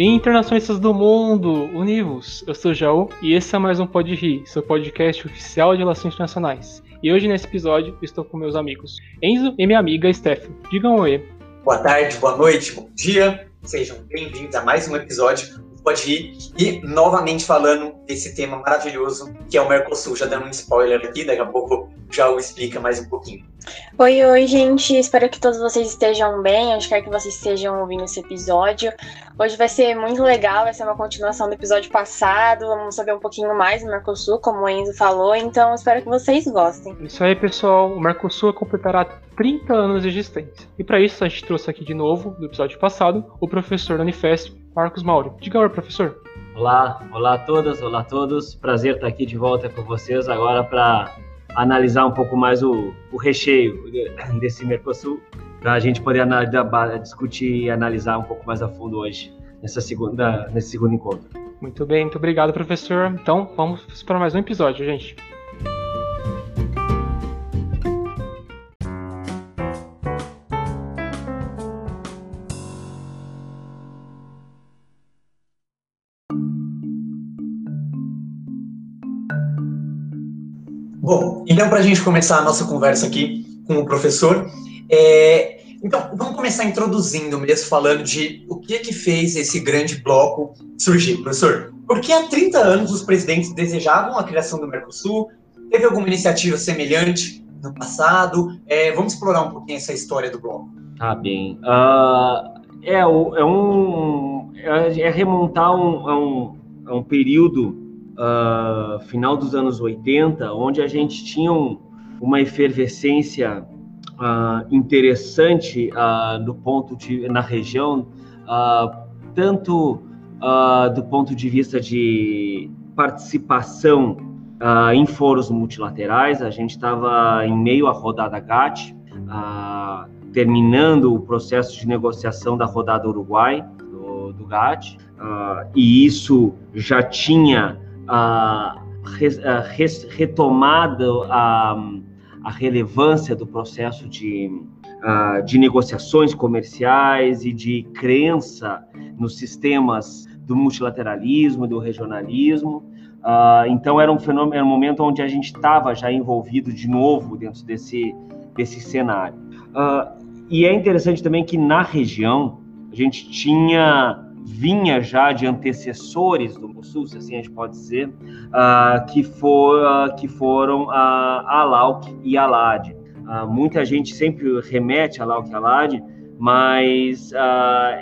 E internacionalistas do mundo, univos! Eu sou o Jaú e esse é mais um Pod Rir, seu podcast oficial de relações internacionais. E hoje nesse episódio estou com meus amigos Enzo e minha amiga Stephanie. Digam oi. Boa tarde, boa noite, bom dia. Sejam bem-vindos a mais um episódio do Pod Rir e novamente falando desse tema maravilhoso que é o Mercosul. Já dando um spoiler aqui, daqui a pouco já o explica mais um pouquinho. Oi, oi, gente. Espero que todos vocês estejam bem. Eu quero que vocês estejam ouvindo esse episódio. Hoje vai ser muito legal, vai ser uma continuação do episódio passado. Vamos saber um pouquinho mais do Mercosul, como o Enzo falou. Então, espero que vocês gostem. Isso aí, pessoal. O Mercosul completará 30 anos de existência. E para isso, a gente trouxe aqui de novo, do episódio passado, o professor da Unifesp, Marcos Mauro. Diga oi, professor. Olá, olá a todas, olá a todos. Prazer estar aqui de volta com vocês agora para analisar um pouco mais o, o recheio desse Mercosul, para a gente poder discutir e analisar um pouco mais a fundo hoje, nessa segunda, nesse segundo encontro. Muito bem, muito obrigado, professor. Então, vamos para mais um episódio, gente. Então para a gente começar a nossa conversa aqui com o professor, é, então vamos começar introduzindo mesmo, falando de o que que fez esse grande bloco surgir, professor. Porque há 30 anos os presidentes desejavam a criação do Mercosul, teve alguma iniciativa semelhante no passado? É, vamos explorar um pouquinho essa história do bloco. Tá bem. Uh, é, é, um, é, é remontar um, a um, a um período uh, final dos anos 80, onde a gente tinha um, uma efervescência uh, interessante uh, ponto de na região, tanto do ponto de vista de participação em foros multilaterais. A gente estava em meio à rodada GATT, terminando o processo de negociação da rodada Uruguai do, do GATT, e isso já tinha a, a retomada a, a relevância do processo de, de negociações comerciais e de crença nos sistemas do multilateralismo, do regionalismo. Então era um fenômeno, era um momento onde a gente estava já envolvido de novo dentro desse, desse cenário. E é interessante também que na região a gente tinha vinha já de antecessores do Mosul, se assim a gente pode dizer, uh, que, for, uh, que foram uh, Alauk e Alad. Uh, muita gente sempre remete a Alauk e Alad, mas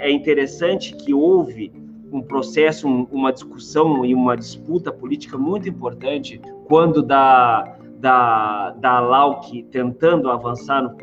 é interessante que houve um processo, um, uma discussão e uma disputa política muito importante quando da da, da Lauk tentando avançar no,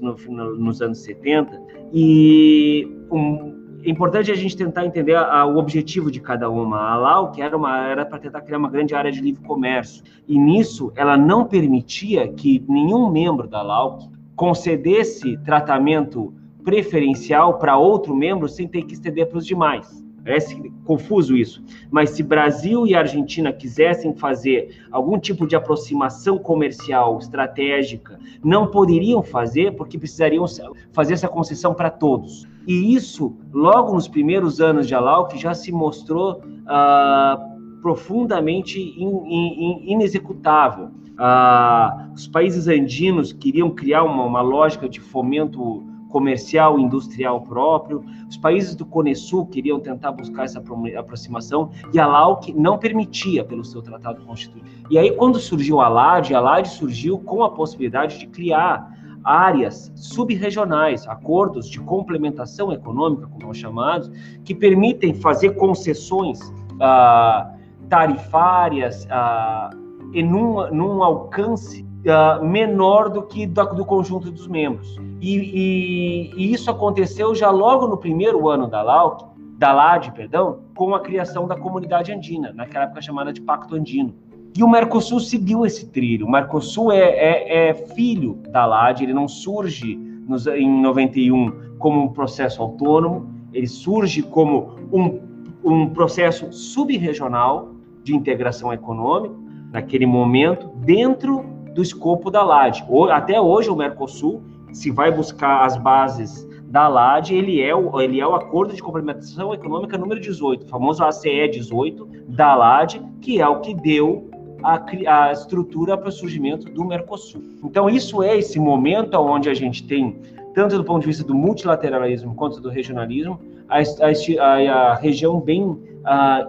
no, no, nos anos 70 e um, é importante a gente tentar entender a, a, o objetivo de cada uma. A Lau, que era uma era para tentar criar uma grande área de livre comércio, e nisso ela não permitia que nenhum membro da Lau concedesse tratamento preferencial para outro membro sem ter que estender para os demais. Parece confuso isso. Mas se Brasil e Argentina quisessem fazer algum tipo de aproximação comercial estratégica, não poderiam fazer porque precisariam fazer essa concessão para todos. E isso, logo nos primeiros anos de Alauk, já se mostrou uh, profundamente in, in, inexecutável. Uh, os países andinos queriam criar uma, uma lógica de fomento comercial industrial próprio. Os países do Cone Sul queriam tentar buscar essa aproximação e a LAUC não permitia pelo seu tratado constituinte. E aí, quando surgiu a LAD, a LAD surgiu com a possibilidade de criar áreas subregionais, acordos de complementação econômica, como são chamados, que permitem fazer concessões ah, tarifárias ah, em num, num alcance uh, menor do que do, do, conjunto dos membros. E, e, e, isso aconteceu já logo no primeiro ano da LAUC, da LAD, perdão, com a criação da comunidade andina, naquela época chamada de Pacto Andino. E o Mercosul seguiu esse trilho. O Mercosul é, é, é filho da LAD, ele não surge nos, em 91 como um processo autônomo, ele surge como um, um processo subregional de integração econômica, naquele momento, dentro do escopo da LAD. Até hoje, o Mercosul, se vai buscar as bases da LAD, ele é o, ele é o Acordo de Complementação Econômica número 18, o famoso ACE 18 da LAD, que é o que deu a, a estrutura para o surgimento do Mercosul. Então, isso é esse momento onde a gente tem, tanto do ponto de vista do multilateralismo quanto do regionalismo, a, a, a região bem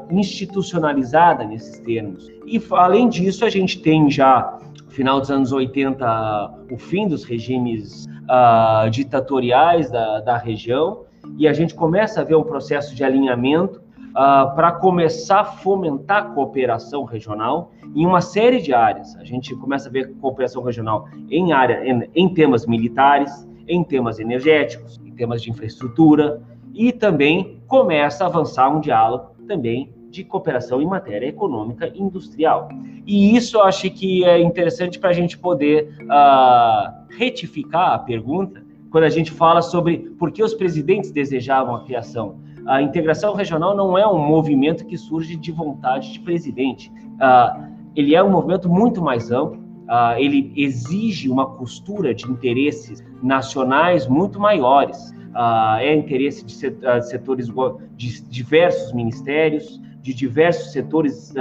institucionalizada nesses termos. E, além disso, a gente tem já, final dos anos 80, o fim dos regimes uh, ditatoriais da, da região, e a gente começa a ver um processo de alinhamento uh, para começar a fomentar a cooperação regional em uma série de áreas. A gente começa a ver cooperação regional em área em, em temas militares, em temas energéticos, em temas de infraestrutura e também começa a avançar um diálogo também de cooperação em matéria econômica e industrial. E isso eu acho que é interessante para a gente poder uh, retificar a pergunta quando a gente fala sobre por que os presidentes desejavam a criação. A integração regional não é um movimento que surge de vontade de presidente. Uh, ele é um movimento muito mais amplo. Uh, ele exige uma costura de interesses nacionais muito maiores. Uh, é interesse de setores de diversos ministérios, de diversos setores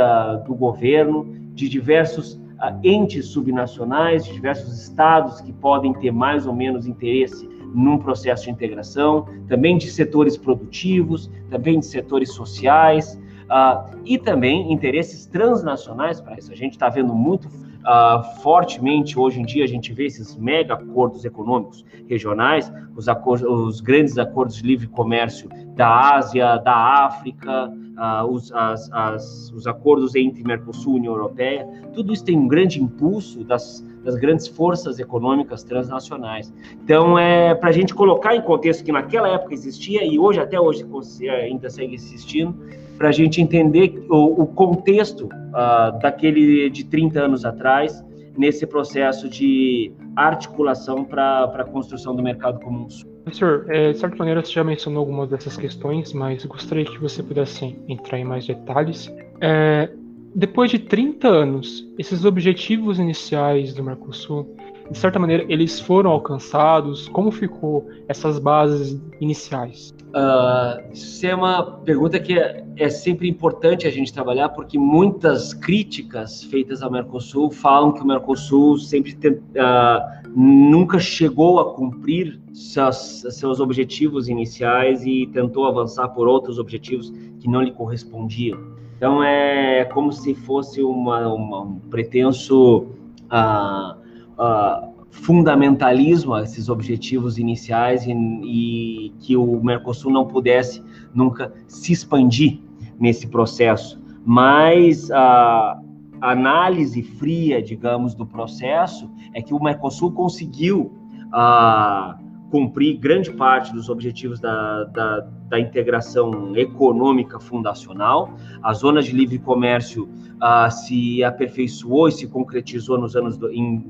do governo, de diversos entes subnacionais, de diversos estados que podem ter mais ou menos interesse num processo de integração, também de setores produtivos, também de setores sociais, uh, e também interesses transnacionais para isso. A gente está vendo muito uh, fortemente hoje em dia, a gente vê esses mega acordos econômicos regionais, os, acordos, os grandes acordos de livre comércio da Ásia, da África, uh, os, as, as, os acordos entre Mercosul e União Europeia, tudo isso tem um grande impulso das das grandes forças econômicas transnacionais. Então, é para a gente colocar em contexto que naquela época existia e hoje, até hoje, ainda segue existindo, para a gente entender o, o contexto uh, daquele de 30 anos atrás, nesse processo de articulação para a construção do mercado comum. Professor, é, de certa maneira você já mencionou algumas dessas questões, mas gostaria que você pudesse entrar em mais detalhes. É, depois de 30 anos, esses objetivos iniciais do Mercosul, de certa maneira, eles foram alcançados? Como ficou essas bases iniciais? Uh, isso é uma pergunta que é, é, sempre importante a gente trabalhar, porque muitas críticas feitas ao Mercosul falam que o Mercosul sempre uh, nunca chegou a cumprir seus, seus objetivos iniciais e tentou avançar por outros objetivos que não lhe correspondiam. Então é como se fosse uma, uma um pretenso uh, uh, fundamentalismo a esses objetivos iniciais e, e, que o Mercosul não pudesse nunca se expandir nesse processo. Mas a análise fria, digamos, do processo é que o Mercosul conseguiu uh, cumprir grande parte dos objetivos da, da, da, integração econômica fundacional. A zona de livre comércio uh, se aperfeiçoou e se concretizou nos anos do, em,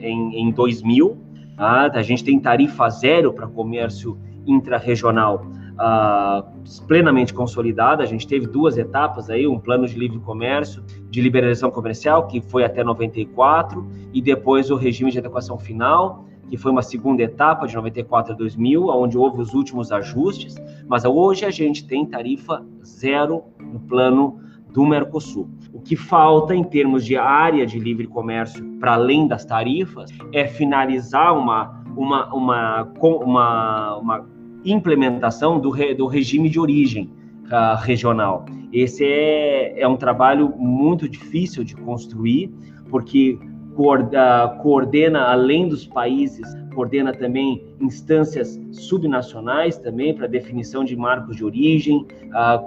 em, em 2000. Tá? A gente tem tarifa zero para comércio intrarregional uh, plenamente consolidada. A gente teve duas etapas aí, um plano de livre comércio, de liberalização comercial, que foi até 94, e depois o regime de adequação final, que foi uma segunda etapa de 94 a 2000, onde houve os últimos ajustes, mas hoje a gente tem tarifa zero no plano do Mercosul. O que falta em termos de área de livre comércio, para além das tarifas, é finalizar uma, uma, uma, uma, uma implementação do, re, do regime de origem uh, regional. Esse é, é um trabalho muito difícil de construir, porque coordena além dos países, coordena também instâncias subnacionais também para definição de marcos de origem,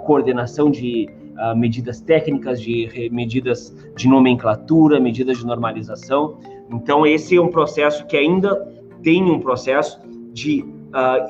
coordenação de medidas técnicas, de medidas de nomenclatura, medidas de normalização. Então esse é um processo que ainda tem um processo de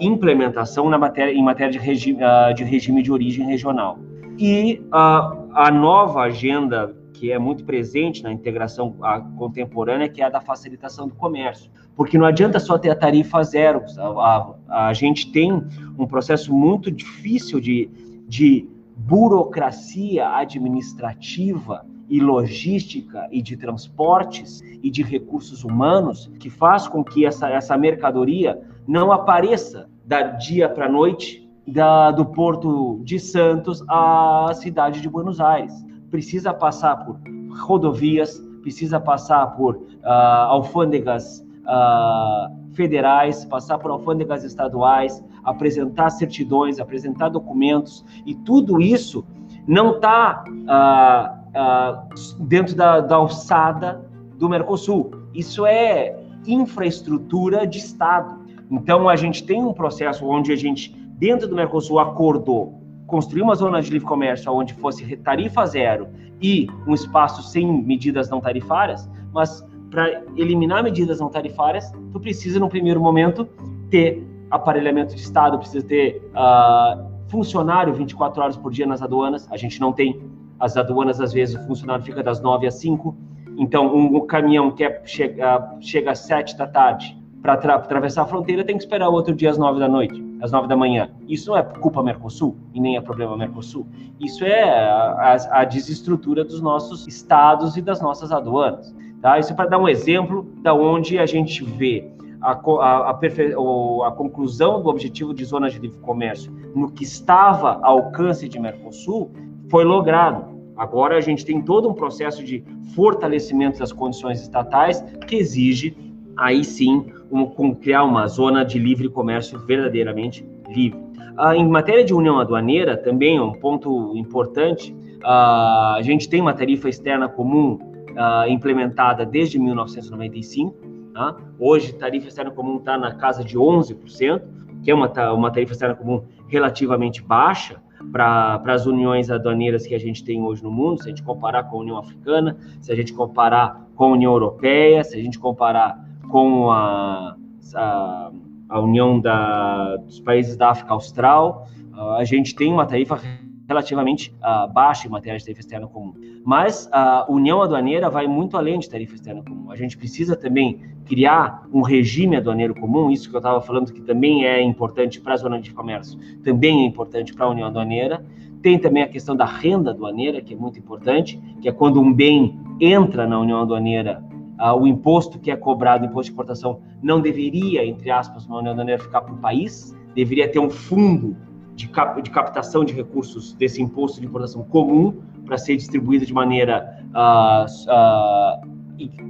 implementação na matéria, em matéria de, regi de regime de origem regional. E a nova agenda que é muito presente na integração contemporânea, que é a da facilitação do comércio. Porque não adianta só ter a tarifa zero, a, a, a gente tem um processo muito difícil de, de burocracia administrativa e logística e de transportes e de recursos humanos que faz com que essa, essa mercadoria não apareça da dia para noite da, do Porto de Santos à cidade de Buenos Aires. Precisa passar por rodovias, precisa passar por uh, alfândegas uh, federais, passar por alfândegas estaduais, apresentar certidões, apresentar documentos, e tudo isso não está uh, dentro da, da alçada do Mercosul. Isso é infraestrutura de Estado. Então, a gente tem um processo onde a gente, dentro do Mercosul, acordou construir uma zona de livre comércio onde fosse tarifa zero e um espaço sem medidas não tarifárias, mas para eliminar medidas não tarifárias, tu precisa, no primeiro momento, ter aparelhamento de Estado, precisa ter uh, funcionário 24 horas por dia nas aduanas. A gente não tem. As aduanas, às vezes, o funcionário fica das 9 às 5. Então, um, caminhão que é, chega, chega às 7 da tarde para atravessar a fronteira tem que esperar o outro dia às 9 da noite, às 9 da manhã. Isso não é culpa Mercosul e nem é problema Mercosul. Isso é a, a, a desestrutura dos nossos estados e das nossas aduanas. Tá? Isso é para dar um exemplo da onde a gente vê a, a, a, conclusão do objetivo de zonas de livre comércio no que estava ao alcance de Mercosul foi logrado. Agora a gente tem todo um processo de fortalecimento das condições estatais que exige, aí sim, um, criar uma zona de livre comércio verdadeiramente livre. Ah, em matéria de união aduaneira, também é um ponto importante, ah, a gente tem uma tarifa externa comum uh, implementada desde 1995. Tá? Hoje, tarifa externa comum está na casa de 11%, que é uma, uma tarifa externa comum relativamente baixa para as uniões aduaneiras que a gente tem hoje no mundo, se a gente comparar com a União Africana, se a gente comparar com a União Europeia, se a gente comparar com a, a, a União da, dos países da África Austral, uh, a gente tem uma tarifa relativamente uh, baixa em matéria de tarifa externa comum. Mas a união aduaneira vai muito além de tarifa externa comum. A gente precisa também criar um regime aduaneiro comum, isso que eu estava falando que também é importante para a zona de comércio, também é importante para a união aduaneira. Tem também a questão da renda aduaneira, que é muito importante, que é quando um bem entra na união aduaneira, uh, o imposto que é cobrado, o imposto de importação, não deveria, entre aspas, na união aduaneira ficar para o país, deveria ter um fundo de, cap, de captação de recursos desse imposto de importação comum para ser distribuído de maneira uh, uh,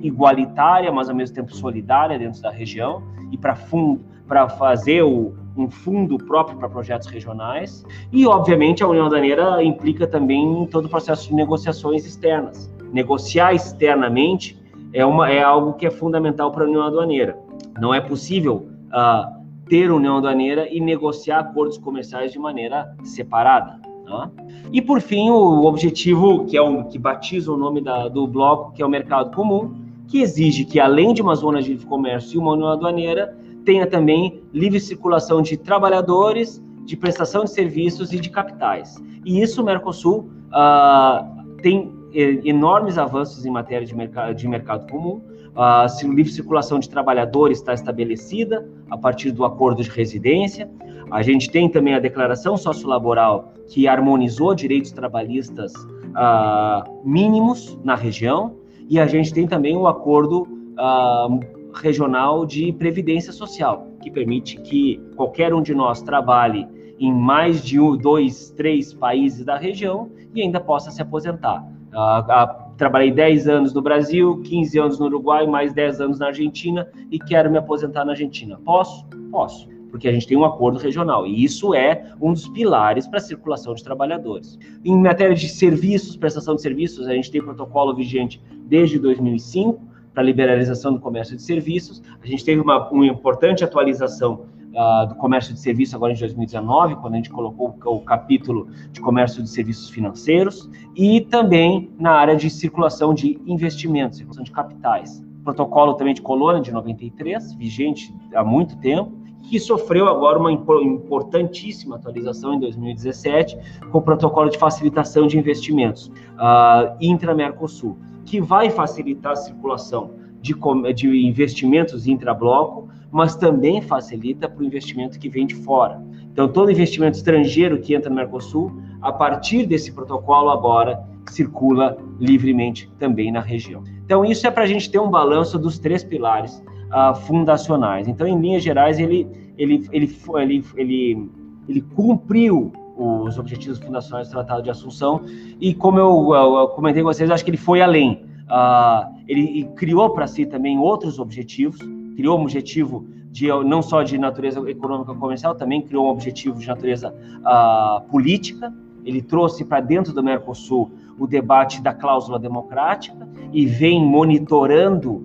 igualitária, mas ao mesmo tempo solidária dentro da região e para fundo para fazer o, um fundo próprio para projetos regionais e obviamente a União Aduaneira implica também todo o processo de negociações externas. Negociar externamente é uma é algo que é fundamental para a União Aduaneira. Não é possível uh, ter união aduaneira e negociar acordos comerciais de maneira separada. Tá? E por fim, o objetivo que é o que batiza o nome da, do bloco, que é o mercado comum, que exige que além de uma zona de comércio e uma união aduaneira, tenha também livre circulação de trabalhadores, de prestação de serviços e de capitais. E isso o Mercosul uh, tem enormes avanços em matéria de mercado, de mercado comum, a livre circulação de trabalhadores está estabelecida a partir do acordo de residência. A gente tem também a declaração sociolaboral que harmonizou direitos trabalhistas uh, mínimos na região e a gente tem também o acordo uh, regional de previdência social que permite que qualquer um de nós trabalhe em mais de um, dois, três países da região e ainda possa se aposentar. Uh, trabalhei 10 anos no Brasil, 15 anos no Uruguai, mais 10 anos na Argentina e quero me aposentar na Argentina. Posso? Posso, porque a gente tem um acordo regional e isso é um dos pilares para a circulação de trabalhadores. Em matéria de serviços, prestação de serviços, a gente tem protocolo vigente desde 2005 para liberalização do comércio de serviços. A gente teve uma, uma importante atualização uh, do comércio de serviços agora em 2019, quando a gente colocou o capítulo de comércio de serviços financeiros, e também na área de circulação de investimentos, circulação de capitais. Protocolo também de Colônia de 93, vigente há muito tempo, que sofreu agora uma importantíssima atualização em 2017 com o protocolo de facilitação de investimentos uh, intra-Mercosul, que vai facilitar a circulação de, de investimentos intra-bloco, mas também facilita para o investimento que vem de fora. Então, todo investimento estrangeiro que entra no Mercosul, a partir desse protocolo agora, circula livremente também na região. Então, isso é para a gente ter um balanço dos três pilares uh, fundacionais. Então, em linhas gerais, ele, ele, ele, ele, ele, ele cumpriu os objetivos fundacionais do Tratado de Assunção e, como eu, eu, eu comentei com vocês, acho que ele foi além. Uh, ele criou para si também outros objetivos, criou um objetivo de, não só de natureza econômica comercial, também criou um objetivo de natureza uh, política. Ele trouxe para dentro do Mercosul o debate da cláusula democrática e vem monitorando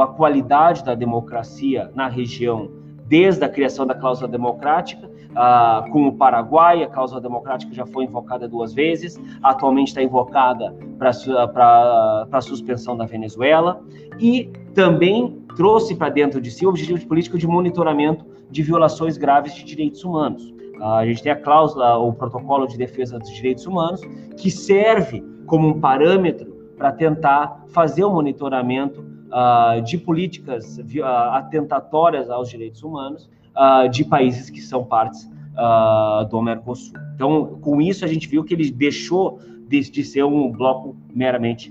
a qualidade da democracia na região desde a criação da cláusula democrática, uh, com o Paraguai, a cláusula democrática já foi invocada duas vezes, atualmente está invocada para a suspensão da Venezuela, e também trouxe para dentro de si o objetivo político de monitoramento de violações graves de direitos humanos. Uh, a gente tem a cláusula, o protocolo de defesa dos direitos humanos, que serve como um parâmetro para tentar fazer o monitoramento uh, de políticas atentatórias aos direitos humanos uh, de países que são partes do Mercosul. Então, com isso, a gente viu que ele deixou de, de ser um bloco meramente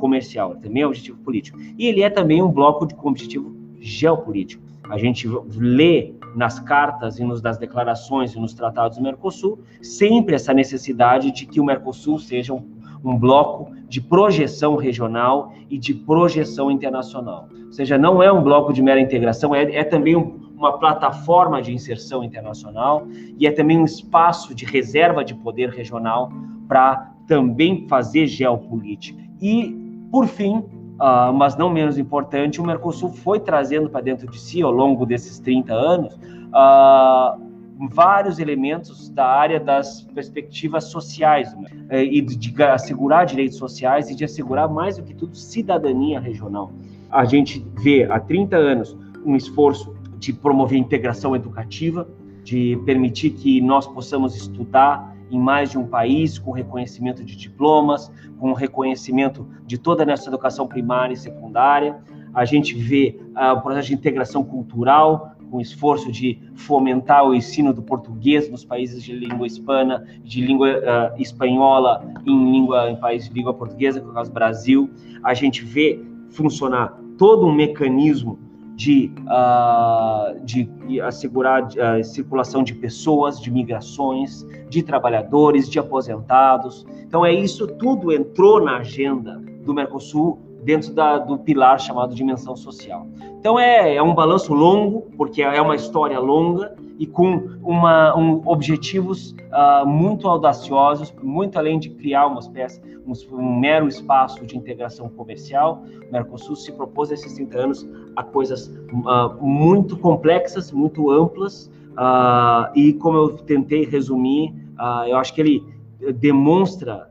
comercial, também é um objetivo político. E ele é também um bloco de, com objetivo geopolítico. A gente lê nas cartas e nos, das declarações e nos tratados do Mercosul sempre essa necessidade de que o Mercosul seja um um bloco de projeção regional e de projeção internacional. Ou seja, não é um bloco de mera integração, é, é também um, uma plataforma de inserção internacional e é também um espaço de reserva de poder regional para também fazer geopolítica. E, por fim, uh, mas não menos importante, o Mercosul foi trazendo para dentro de si, ao longo desses 30 anos, uh, vários elementos da área das perspectivas sociais né? é, e de assegurar direitos sociais e de assegurar, mais do que tudo, cidadania regional. A gente vê há 30 anos um esforço de promover integração educativa, de permitir que nós possamos estudar em mais de um país, com reconhecimento de diplomas, com reconhecimento de toda a nossa educação primária e secundária. A gente vê uh, o processo de integração cultural, com esforço de fomentar o ensino do português nos países de língua hispana, de língua uh, espanhola em língua em países de língua portuguesa, como é o Brasil, a gente vê funcionar todo um mecanismo de, uh, de assegurar a uh, circulação de pessoas, de migrações, de trabalhadores, de aposentados. Então, é isso tudo entrou na agenda do Mercosul dentro da, do pilar chamado dimensão social. Então é, é um balanço longo, porque é uma história longa e com uma, um, objetivos uh, muito audaciosos, muito além de criar uma espécie, um, um, mero espaço de integração comercial. O Mercosul se propôs esses 30 anos a coisas uh, muito complexas, muito amplas, uh, e como eu tentei resumir, eu acho que ele demonstra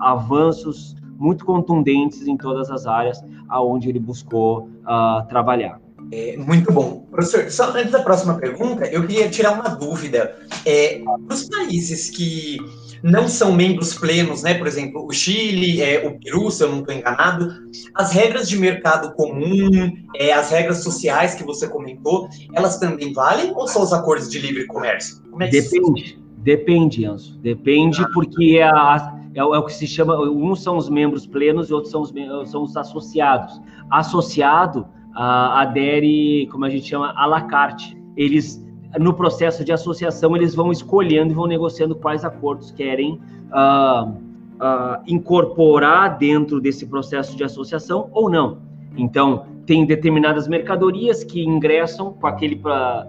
avanços muito contundentes em todas as áreas aonde ele buscou uh, trabalhar. É, muito bom. Professor, só antes da próxima pergunta, eu queria tirar uma dúvida. É, os países que não são membros plenos, né, por exemplo, o Chile, é, o Peru, se eu não estou enganado, as regras de mercado comum, é, as regras sociais que você comentou, elas também valem ou só os acordos de livre comércio? É depende, depende, Anso. Depende ah. porque a, é, é, o que se chama, uns são os membros plenos e outros são os, são os associados. Associado uh, adere, como a gente chama, à la carte. Eles, no processo de associação, eles vão escolhendo e vão negociando quais acordos querem uh, uh, incorporar dentro desse processo de associação ou não. Então, tem determinadas mercadorias que ingressam com aquele pra,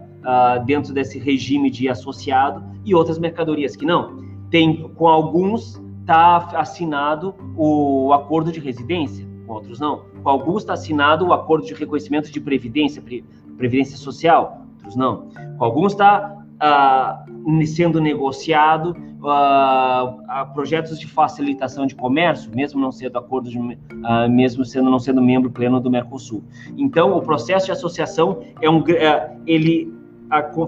dentro desse regime de associado e outras mercadorias que não. Tem com alguns está assinado o acordo de residência, com outros não. Com alguns está assinado o acordo de reconhecimento de previdência, previdência social, outros não. Com alguns está ah, sendo negociado uh, projetos de facilitação de comércio, mesmo não sendo acordo de, uh, mesmo sendo não sendo membro pleno do Mercosul. Então, o processo de associação é um, uh, ele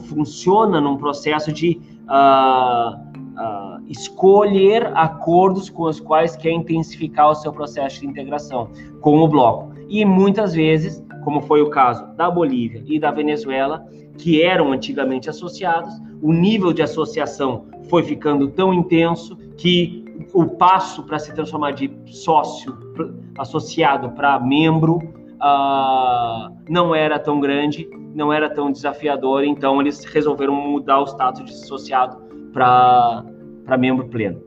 funciona num processo de uh, escolher acordos com os quais quer intensificar o seu processo de integração com o bloco. E muitas vezes, como foi o caso da Bolívia e da Venezuela, que eram antigamente associados, o nível de associação foi ficando tão intenso que o passo para se transformar de sócio associado para membro uh, não era tão grande, não era tão desafiador, então eles resolveram mudar o status de associado para membro pleno.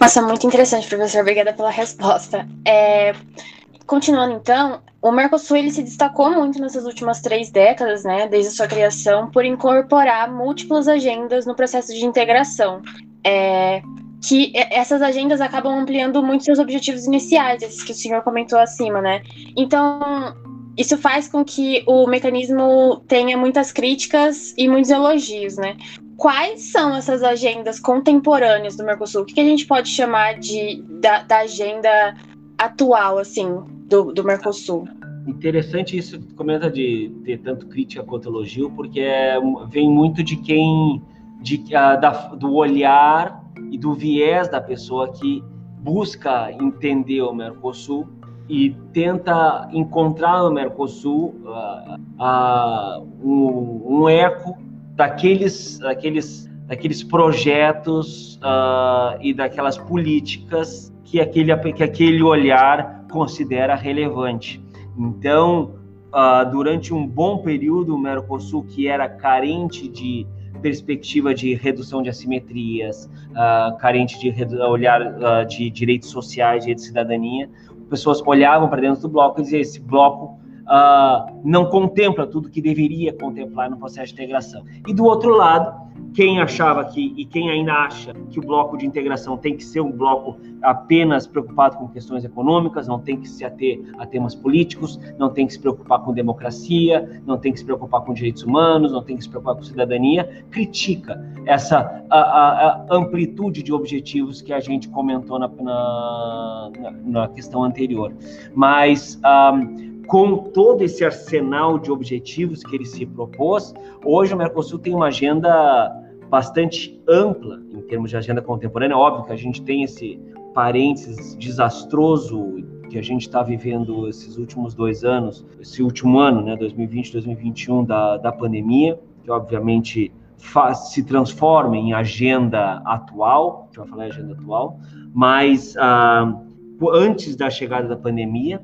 Nossa, muito interessante, professor. Obrigada pela resposta. É, continuando então, o Mercosul ele se destacou muito nessas últimas três décadas, né, desde sua criação, por incorporar múltiplas agendas no processo de integração. É, que essas agendas acabam ampliando muito seus objetivos iniciais, esses que o senhor comentou acima, né? Então, isso faz com que o mecanismo tenha muitas críticas e muitos elogios, né? Quais são essas agendas contemporâneas do Mercosul? O que a gente pode chamar de, da, da agenda atual, assim, do, do Mercosul? Interessante isso que comenta de ter tanto crítica quanto elogio, porque é, vem muito de quem, de, da, do olhar e do viés da pessoa que busca entender o Mercosul e tenta encontrar no Mercosul uh, uh, um, um, eco daqueles, daqueles, daqueles projetos uh, e daquelas políticas que aquele, que aquele olhar considera relevante. Então, durante um bom período, o Mercosul, que era carente de perspectiva de redução de assimetrias, carente de olhar de direitos sociais, de cidadania, pessoas olhavam para dentro do bloco e diziam: esse bloco uh, não contempla tudo que deveria contemplar no processo de integração. E do outro lado, quem achava que, e quem ainda acha que o bloco de integração tem que ser um bloco apenas preocupado com questões econômicas, não tem que se ater a temas políticos, não tem que se preocupar com democracia, não tem que se preocupar com direitos humanos, não tem que se preocupar com cidadania, critica essa a, a, a amplitude de objetivos que a gente comentou na, na, na questão anterior. Mas. Um, com todo esse arsenal de objetivos que ele se propôs, hoje o Mercosul tem uma agenda bastante ampla em termos de agenda contemporânea. Óbvio que a gente tem esse parênteses desastroso que a gente está vivendo esses últimos dois anos, esse último ano, né, 2020, 2021, da, da pandemia, que obviamente faz, se transforma em agenda atual, a gente vai falar em agenda atual, mas ah, antes da chegada da pandemia,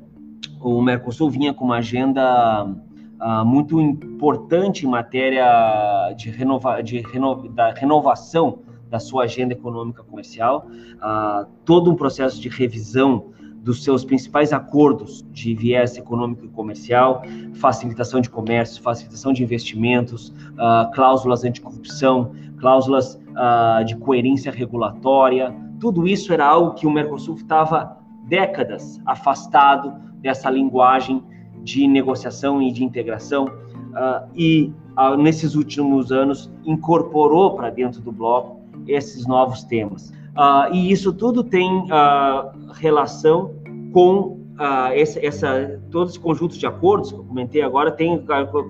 o Mercosul vinha com uma agenda uh, muito importante em matéria de, renova, de renova, da renovação da sua agenda econômica comercial, uh, todo um processo de revisão dos seus principais acordos de viés econômico e comercial, facilitação de comércio, facilitação de investimentos, uh, cláusulas anticorrupção, cláusulas uh, de coerência regulatória, tudo isso era algo que o Mercosul estava décadas afastado dessa linguagem de negociação e de integração uh, e uh, nesses últimos anos incorporou para dentro do bloco esses novos temas. Uh, e isso tudo tem relação com essa, essa, todo esse conjunto de acordos que eu comentei agora tem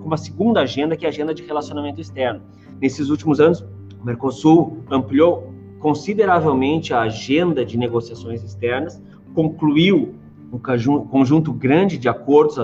uma segunda agenda que é a agenda de relacionamento externo. Nesses últimos anos, o Mercosul ampliou consideravelmente a agenda de negociações externas, concluiu um conjunto grande de acordos,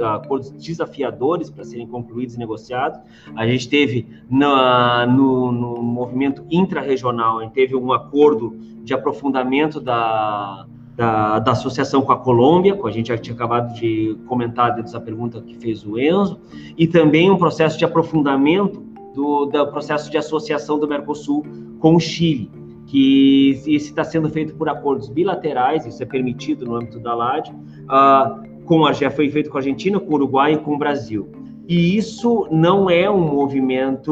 acordos desafiadores para serem concluídos e negociados. A gente teve na, no, no movimento intra-regional, a gente teve um acordo de aprofundamento da, da, da, associação com a Colômbia, que a gente já tinha acabado de comentar dentro dessa pergunta que fez o Enzo, e também um processo de aprofundamento do, do processo de associação do Mercosul com o Chile que isso está sendo feito por acordos bilaterais, isso é permitido no âmbito da LAD, uh, com a, já foi feito com a Argentina, com o Uruguai e com o Brasil. E isso não é um movimento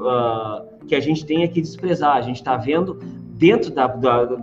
uh, que a gente tenha que desprezar. A gente está vendo dentro, da, da, do,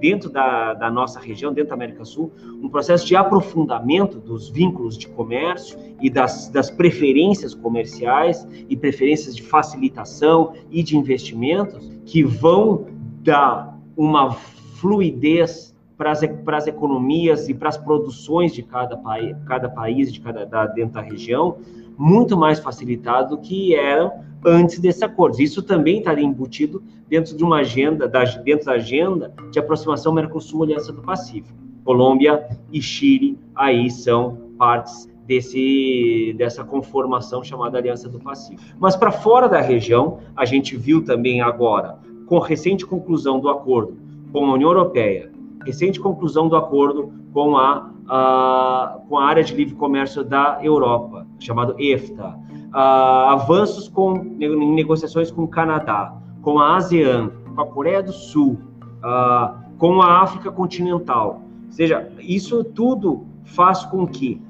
dentro da, da, nossa região, dentro da América Sul, um processo de aprofundamento dos vínculos de comércio e das, das preferências comerciais e preferências de facilitação e de investimentos que vão dar uma fluidez para as, para as economias e para as produções de cada, país, cada país, de cada da, dentro da região, muito mais facilitado do que eram antes desse acordo. Isso também estaria embutido dentro de uma agenda, da, dentro da agenda de aproximação Mercosul-Aliança do Pacífico. Colômbia e Chile aí são partes desse, dessa conformação chamada Aliança do Pacífico. Mas para fora da região, a gente viu também agora, com a recente conclusão do acordo com a União Europeia, recente conclusão do acordo com a uh, com a área de livre comércio da Europa, chamado EFTA, uh, avanços com em negociações com o Canadá, com a ASEAN, com a Coreia do Sul, uh, com a África continental. Ou seja, isso tudo faz com que,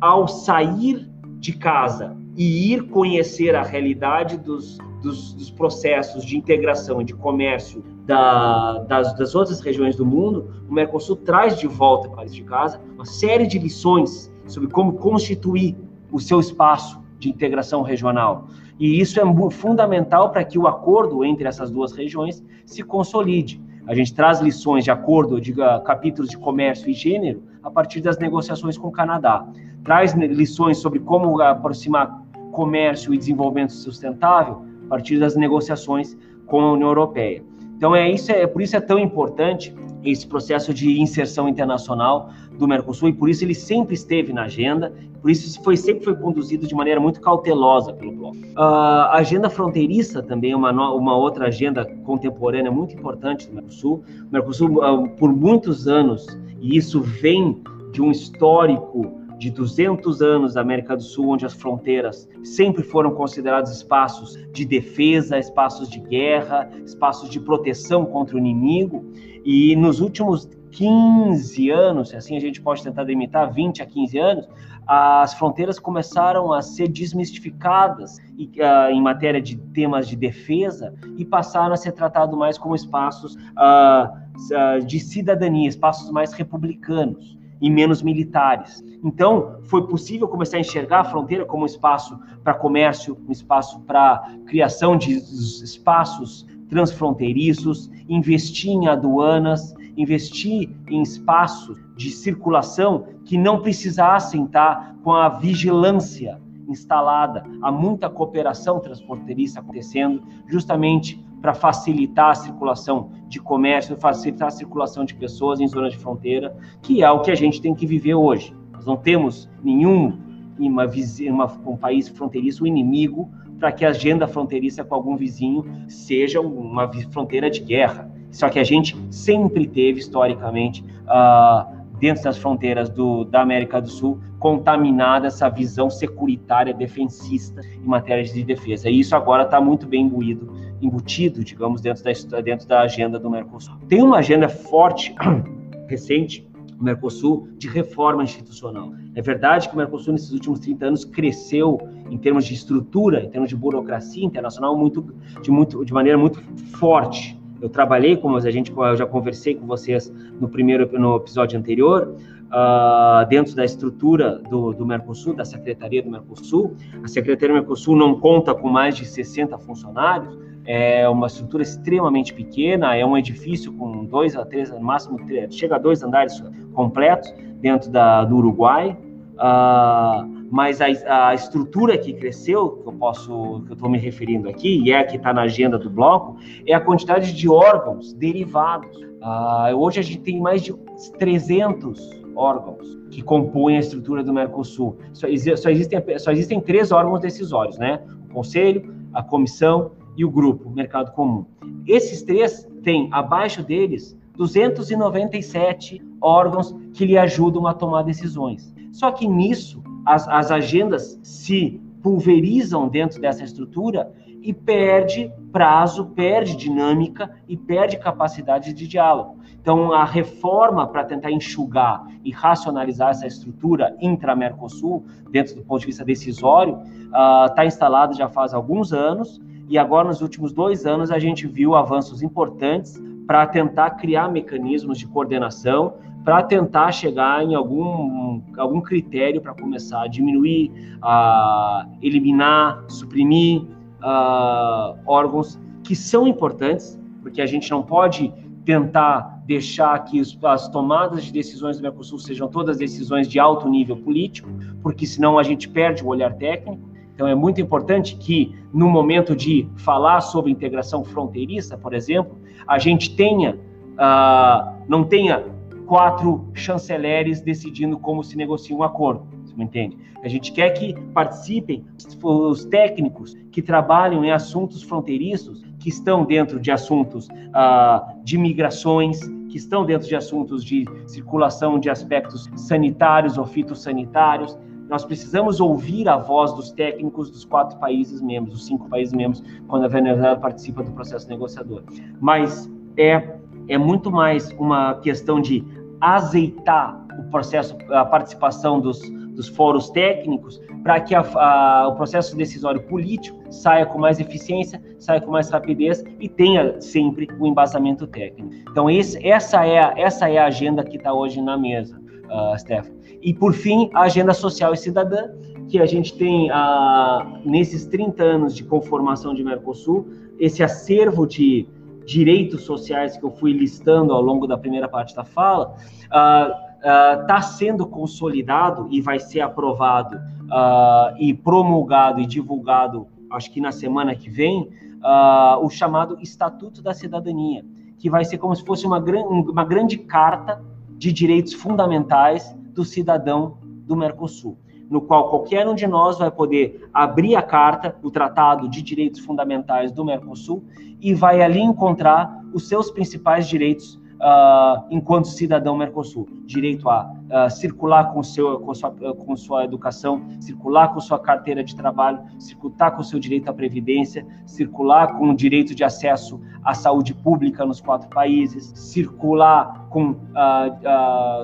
ao sair de casa e ir conhecer a realidade dos, dos, dos processos de integração e de comércio da, das, das, outras regiões do mundo, o Mercosul traz de volta para de casa uma série de lições sobre como constituir o seu espaço de integração regional. E isso é fundamental para que o acordo entre essas duas regiões se consolide. A gente traz lições de acordo, diga, capítulos de comércio e gênero, a partir das negociações com o Canadá. Traz lições sobre como aproximar comércio e desenvolvimento sustentável a partir das negociações com a União Europeia. Então é isso, é por isso é tão importante esse processo de inserção internacional do Mercosul e por isso ele sempre esteve na agenda, por isso foi sempre foi conduzido de maneira muito cautelosa pelo bloco. Uh, a agenda fronteiriça também é uma, uma outra agenda contemporânea muito importante do Mercosul. O Mercosul uh, por muitos anos e isso vem de um histórico de 200 anos da América do Sul, onde as fronteiras sempre foram considerados espaços de defesa, espaços de guerra, espaços de proteção contra o inimigo. E nos últimos 15 anos, assim a gente pode tentar delimitar, 20 a 15 anos, as fronteiras começaram a ser desmistificadas uh, em matéria de temas de defesa e passaram a ser tratados mais como espaços uh, de cidadania, espaços mais republicanos e menos militares. Então, foi possível começar a enxergar a fronteira como um espaço para comércio, um espaço para criação de espaços transfronteiriços, investir em aduanas, investir em espaços de circulação que não precisassem estar com a vigilância instalada. Há muita cooperação transporteirista acontecendo, justamente para facilitar a circulação de comércio, facilitar a circulação de pessoas em zonas de fronteira, que é o que a gente tem que viver hoje. Nós não temos nenhum uma, uma, um país fronteiriço inimigo para que a agenda fronteiriça com algum vizinho seja uma fronteira de guerra. Só que a gente sempre teve, historicamente, uh, dentro das fronteiras do, da América do Sul, contaminada essa visão securitária defensista em matéria de defesa. E isso agora está muito bem imbuído, embutido, digamos, dentro da, dentro da agenda do Mercosul. Tem uma agenda forte, recente, o Mercosul, de reforma institucional. É verdade que o Mercosul, nesses últimos 30 anos, cresceu em termos de estrutura, em termos de burocracia internacional, muito, de, muito, de maneira muito forte. Eu trabalhei, como a gente, eu já conversei com vocês no primeiro no episódio anterior, uh, dentro da estrutura do, do Mercosul, da Secretaria do Mercosul. A Secretaria do Mercosul não conta com mais de 60 funcionários, é uma estrutura extremamente pequena, é um edifício com dois a três, no máximo três, chega a dois andares completos dentro da, do Uruguai. Uh, mas a, a, estrutura que cresceu, que eu posso, que eu estou me referindo aqui, e é a que está na agenda do bloco, é a quantidade de órgãos derivados. Uh, hoje a gente tem mais de 300 órgãos que compõem a estrutura do Mercosul. Só, só, existem, só existem três órgãos decisórios, né? O Conselho, a Comissão e o Grupo, o Mercado Comum. Esses três têm, abaixo deles, 297 órgãos que lhe ajudam a tomar decisões. Só que nisso, as, as agendas se pulverizam dentro dessa estrutura e perde prazo, perde dinâmica e perde capacidade de diálogo. Então, a reforma para tentar enxugar e racionalizar essa estrutura intra-Mercosul, dentro do ponto de vista decisório, está ah, uh, instalada já faz alguns anos, e agora, nos últimos dois anos, a gente viu avanços importantes para tentar criar mecanismos de coordenação para tentar chegar em algum, algum critério para começar a diminuir, a eliminar, suprimir uh, órgãos que são importantes, porque a gente não pode tentar deixar que as tomadas de decisões do Mercosul sejam todas decisões de alto nível político, porque senão a gente perde o olhar técnico. Então é muito importante que no momento de falar sobre integração fronteiriça, por exemplo, a gente tenha uh, não tenha quatro chanceleres decidindo como se negocia um acordo. Entende? A gente quer que participem os técnicos que trabalham em assuntos fronteiriços, que estão dentro de assuntos uh, de migrações, que estão dentro de assuntos de circulação de aspectos sanitários ou fitossanitários. Nós precisamos ouvir a voz dos técnicos dos quatro países membros, os cinco países membros, quando a Venezuela participa do processo negociador. Mas é, é muito mais uma questão de azeitar o processo, a participação dos, dos fóruns técnicos, para que a, a, o processo decisório político saia com mais eficiência, saia com mais rapidez e tenha sempre o embasamento técnico. Então, esse, essa, é a, essa é a agenda que está hoje na mesa, uh, Stefan. E, por fim, a agenda social e cidadã, que a gente tem, uh, nesses 30 anos de conformação de Mercosul, esse acervo de direitos sociais que eu fui listando ao longo da primeira parte da fala, está uh, uh, sendo consolidado e vai ser aprovado uh, e promulgado e divulgado, acho que na semana que vem, o chamado Estatuto da Cidadania, que vai ser como se fosse uma, gran uma grande carta de direitos fundamentais do cidadão do Mercosul no qual qualquer um de nós vai poder abrir a carta, o Tratado de Direitos Fundamentais do Mercosul, e vai ali encontrar os seus principais direitos uh, enquanto cidadão Mercosul. Direito a uh, circular com, seu, com, sua, com sua educação, circular com sua carteira de trabalho, circular com seu direito à previdência, circular com o direito de acesso à saúde pública nos quatro países, circular com a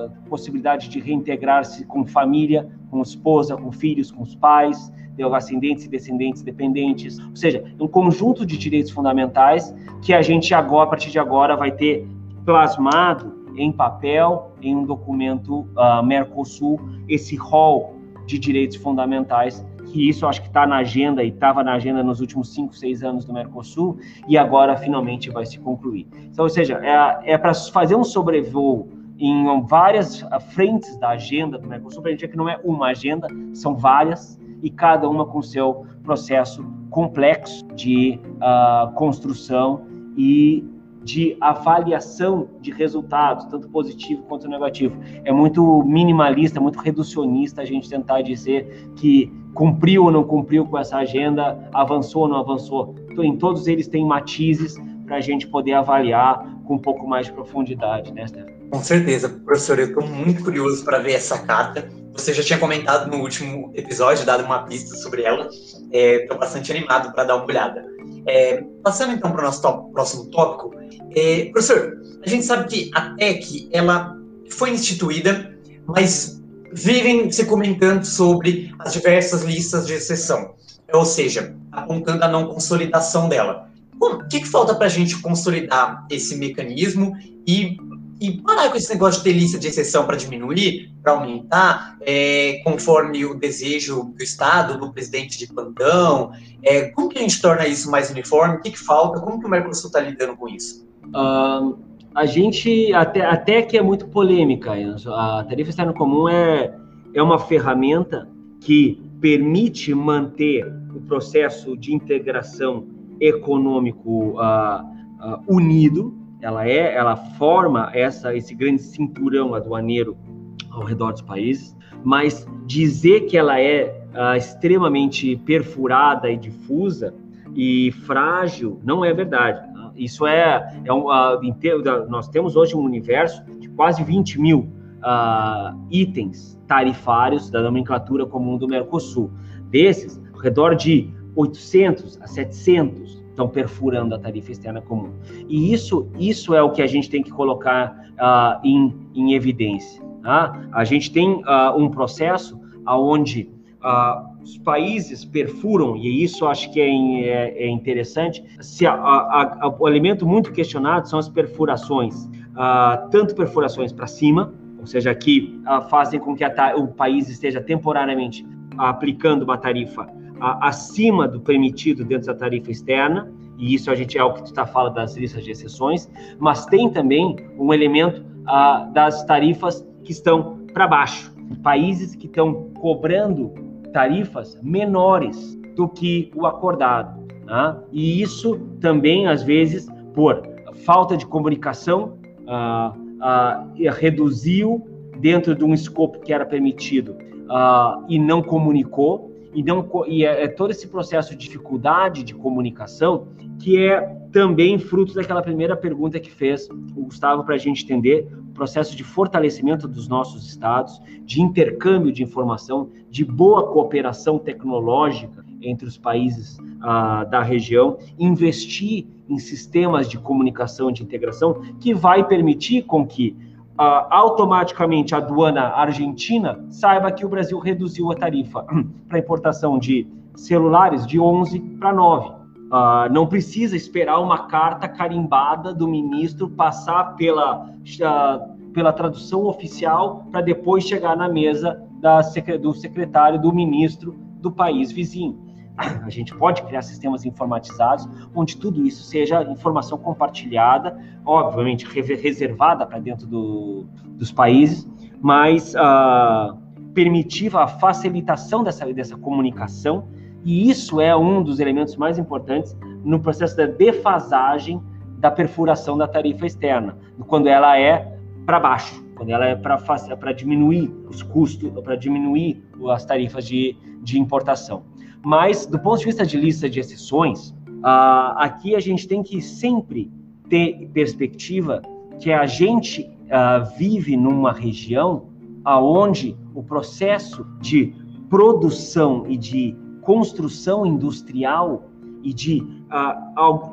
uh, possibilidade de reintegrar-se com família, com esposa, com filhos, com os pais, ascendentes e descendentes dependentes, ou seja, um conjunto de direitos fundamentais que a gente agora, a partir de agora, vai ter plasmado em papel, em um documento uh, Mercosul, esse rol de direitos fundamentais, que isso acho que está na agenda e estava na agenda nos últimos cinco, seis anos do Mercosul, e agora finalmente vai se concluir. Então, ou seja, é, é para fazer um sobrevoo em várias frentes da agenda do Mercosul, para a gente ver que não é uma agenda, são várias, e cada uma com seu processo complexo de uh, construção e de avaliação de resultados, tanto positivo quanto negativo. É muito minimalista, muito reducionista a gente tentar dizer que cumpriu ou não cumpriu com essa agenda, avançou ou não avançou. Então, em todos eles tem matizes para a gente poder avaliar com um pouco mais de profundidade, né, Stefano? Com certeza, professor, eu estou muito curioso para ver essa carta. Você já tinha comentado no último episódio, dado uma pista sobre ela. Estou é, bastante animado para dar uma olhada. É, passando então para o nosso próximo tópico, é, professor, a gente sabe que a TEC ela foi instituída, mas vivem se comentando sobre as diversas listas de exceção, ou seja, apontando a não consolidação dela. Bom, o que, que falta para a gente consolidar esse mecanismo e e parar com esse negócio de lista de exceção para diminuir, para aumentar, é, conforme o desejo do Estado, do presidente de plantão? É, como que a gente torna isso mais uniforme? O que, que falta? Como que o Mercosul está lidando com isso? Uh, a gente, até, até que é muito polêmica, a tarifa externa comum é, é uma ferramenta que permite manter o processo de integração econômico uh, uh, unido, ela é, ela forma essa esse grande cinturão aduaneiro ao redor dos países, mas dizer que ela é uh, extremamente perfurada e difusa e frágil não é verdade. Tá? Isso é, é um, uh, nós temos hoje um universo de quase 20 mil uh, itens tarifários da nomenclatura comum do Mercosul. Desses, ao redor de 800 a 700 estão perfurando a tarifa externa comum. E isso, isso é o que a gente tem que colocar uh, em, em evidência. Tá? A gente tem uh, um processo onde uh, os países perfuram, e isso acho que é, é, é interessante, se a, a, a, o elemento muito questionado são as perfurações, tanto perfurações para cima, ou seja, que fazem com que o país esteja temporariamente aplicando uma tarifa acima do permitido dentro da tarifa externa, e isso a gente é o que tu está falando das listas de exceções, mas tem também um elemento ah, das tarifas que estão para baixo, países que estão cobrando tarifas menores do que o acordado. Né? E isso também, às vezes, por falta de comunicação, ah, ah, reduziu dentro de um escopo que era permitido e não comunicou, e, não, e é, é todo esse processo de dificuldade de comunicação que é também fruto daquela primeira pergunta que fez o Gustavo para a gente entender o processo de fortalecimento dos nossos estados, de intercâmbio de informação, de boa cooperação tecnológica entre os países uh, da região, investir em sistemas de comunicação de integração que vai permitir com que uh, automaticamente a aduana argentina saiba que o Brasil reduziu a tarifa para importação de celulares de 11 para 9. Uh, não precisa esperar uma carta carimbada do ministro passar pela, uh, pela tradução oficial para depois chegar na mesa da, do secretário, do ministro do país vizinho. A gente pode criar sistemas informatizados onde tudo isso seja informação compartilhada, obviamente reservada para dentro do, dos países, mas uh, a facilitação dessa, dessa comunicação, e isso é um dos elementos mais importantes no processo da defasagem da perfuração da tarifa externa, quando ela é para baixo, quando ela é para diminuir os custos, para diminuir as tarifas de, de importação. Mas, do ponto de vista de lista de exceções, uh, aqui a gente tem que sempre ter perspectiva que a gente uh, vive numa região aonde o processo de produção e de construção industrial e de uh,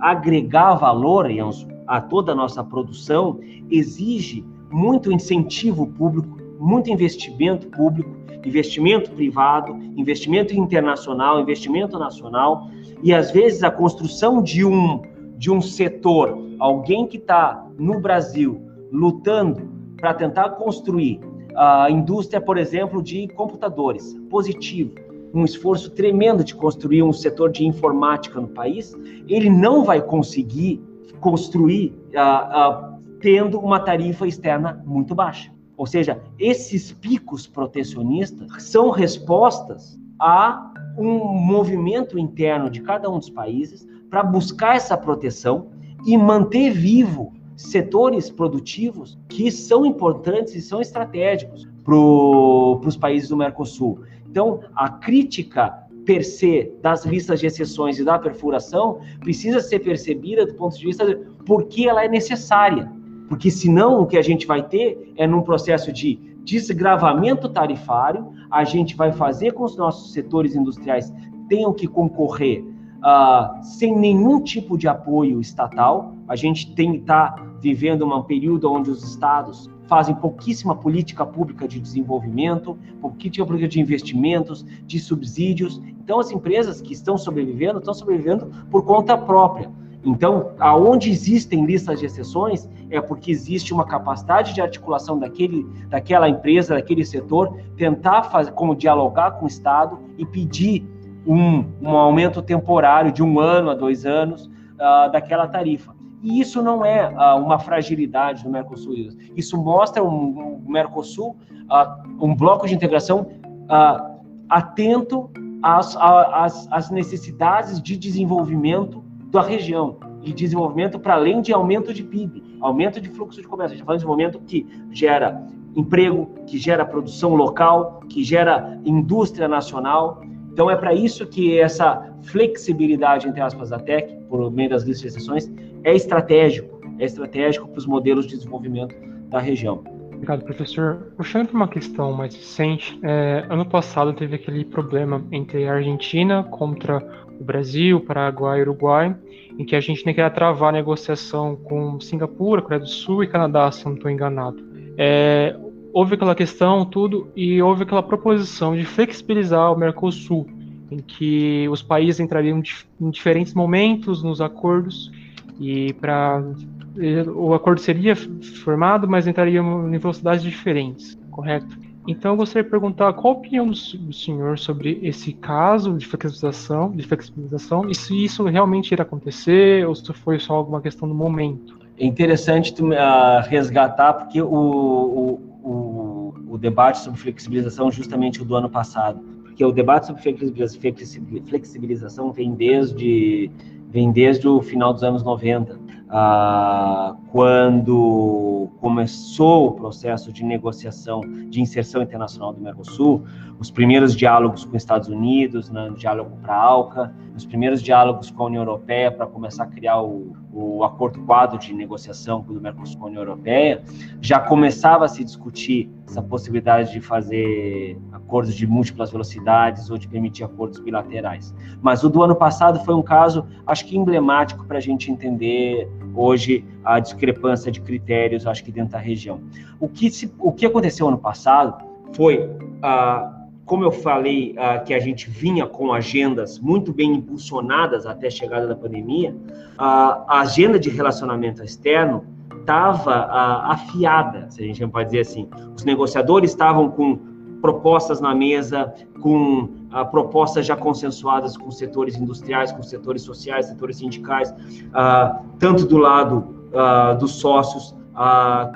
agregar valor, Enzo, a toda a nossa produção exige muito incentivo público, muito investimento público investimento privado, investimento internacional, investimento nacional, e às vezes a construção de um, de um setor, alguém que está no Brasil lutando para tentar construir a indústria, por exemplo, de computadores, positivo, um esforço tremendo de construir um setor de informática no país, ele não vai conseguir construir uh, uh, tendo uma tarifa externa muito baixa. Ou seja, esses picos protecionistas são respostas a um movimento interno de cada um dos países para buscar essa proteção e manter vivo setores produtivos que são importantes e são estratégicos para os países do Mercosul. Então, a crítica per se das listas de exceções e da perfuração precisa ser percebida do ponto de vista de por que ela é necessária porque senão o que a gente vai ter é num processo de desgravamento tarifário, a gente vai fazer com que os nossos setores industriais tenham que concorrer uh, sem nenhum tipo de apoio estatal. A gente tem que estar tá vivendo um período onde os estados fazem pouquíssima política pública de desenvolvimento, pouquíssima política de investimentos, de subsídios. Então, as empresas que estão sobrevivendo, estão sobrevivendo por conta própria. Então, aonde existem listas de exceções, é porque existe uma capacidade de articulação daquele, daquela empresa, daquele setor, tentar fazer, como dialogar com o Estado e pedir um, um aumento temporário de um ano a dois anos uh, daquela tarifa. E isso não é uh, uma fragilidade do Mercosul. Isso mostra um, um Mercosul, uh, um bloco de integração atento às, às, às necessidades de desenvolvimento da região de desenvolvimento para além de aumento de PIB, aumento de fluxo de comércio. A gente está falando de momento que gera emprego, que gera produção local, que gera indústria nacional. Então é para isso que essa flexibilidade, entre aspas, da TEC, por meio das listas de exceções, é estratégico. É estratégico para os modelos de desenvolvimento da região. Obrigado, professor. Puxando para uma questão mais recente, é, ano passado teve aquele problema entre a Argentina contra o Brasil, Paraguai e Uruguai, em que a gente nem queria travar a negociação com Singapura, Coreia do Sul e Canadá, se não estou enganado. É, houve aquela questão, tudo, e houve aquela proposição de flexibilizar o Mercosul, em que os países entrariam em diferentes momentos nos acordos, e para o acordo seria formado, mas entrariam em velocidades diferentes, correto? Então eu gostaria de perguntar qual a opinião do, senhor sobre esse caso de flexibilização, de flexibilização e se isso realmente irá acontecer ou se foi só alguma questão do momento. É interessante tu, uh, resgatar porque o, o, o, o, debate sobre flexibilização justamente o do ano passado, porque o debate sobre flexibilização vem desde vem desde o final dos anos 90, ah, quando começou o processo de negociação de inserção internacional do Mercosul, os primeiros diálogos com os Estados Unidos, né, diálogo para a ALCA, os primeiros diálogos com a União Europeia para começar a criar o, o acordo quadro de negociação do Mercosul com a União Europeia, já começava a se discutir essa possibilidade de fazer acordos de múltiplas velocidades ou de permitir acordos bilaterais. Mas o do ano passado foi um caso, acho que emblemático para a gente entender hoje a discrepância de critérios, acho que dentro da região. O que, se, o que aconteceu ano passado foi, ah, como eu falei, ah, que a gente vinha com agendas muito bem impulsionadas até a chegada da pandemia, ah, a agenda de relacionamento externo estava ah, afiada, se a gente pode dizer assim. Os negociadores estavam com propostas na mesa, com ah, propostas já consensuadas com setores industriais, com setores sociais, setores sindicais, ah, tanto do lado ah, dos sócios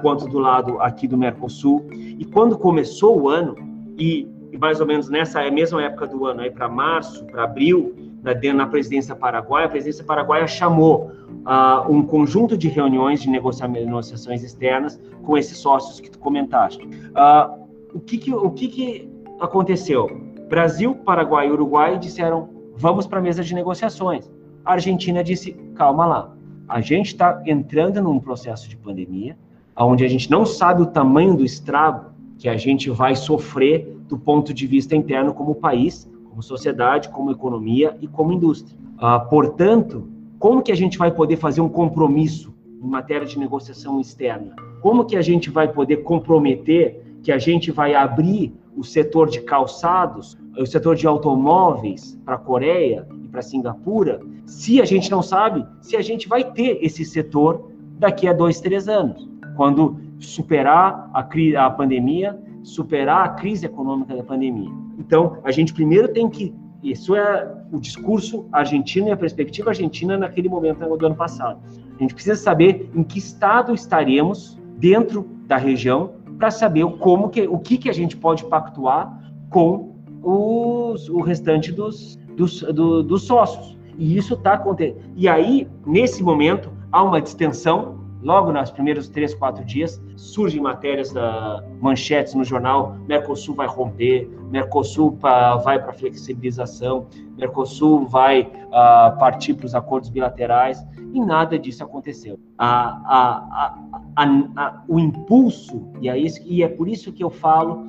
quanto do lado aqui do Mercosul. E quando começou o ano, e, e mais ou menos nessa mesma época do ano, para março, para abril, na, na presidência paraguaia, a presidência paraguaia chamou uh, um conjunto de reuniões de negociações externas com esses sócios que tu comentaste. Uh, o que, que o que, que aconteceu? Brasil, Paraguai e Uruguai disseram: vamos para a mesa de negociações. A Argentina disse: calma lá, a gente está entrando num processo de pandemia, onde a gente não sabe o tamanho do estrago que a gente vai sofrer do ponto de vista interno como país, como sociedade, como economia e como indústria. Ah, portanto, como que a gente vai poder fazer um compromisso em matéria de negociação externa? Como que a gente vai poder comprometer que a gente vai abrir o setor de calçados, o setor de automóveis para a Coreia e para Singapura, se a gente não sabe se a gente vai ter esse setor daqui a dois, três anos, quando superar a, a pandemia, superar a crise econômica da pandemia. Então, a gente primeiro tem que isso é o discurso argentino e a perspectiva argentina naquele momento do ano passado. A gente precisa saber em que estado estaremos dentro da região para saber como que, o que, que a gente pode pactuar com os, o restante dos, dos, do, dos sócios. E isso está acontecendo. E aí, nesse momento, há uma distensão. Logo nos primeiros três, quatro dias, surgem matérias da manchetes no jornal: Mercosul vai romper, Mercosul pra, vai para flexibilização, Mercosul vai uh, partir para os acordos bilaterais e nada disso aconteceu. A, a, a, o impulso, e é, isso, e é por isso que eu falo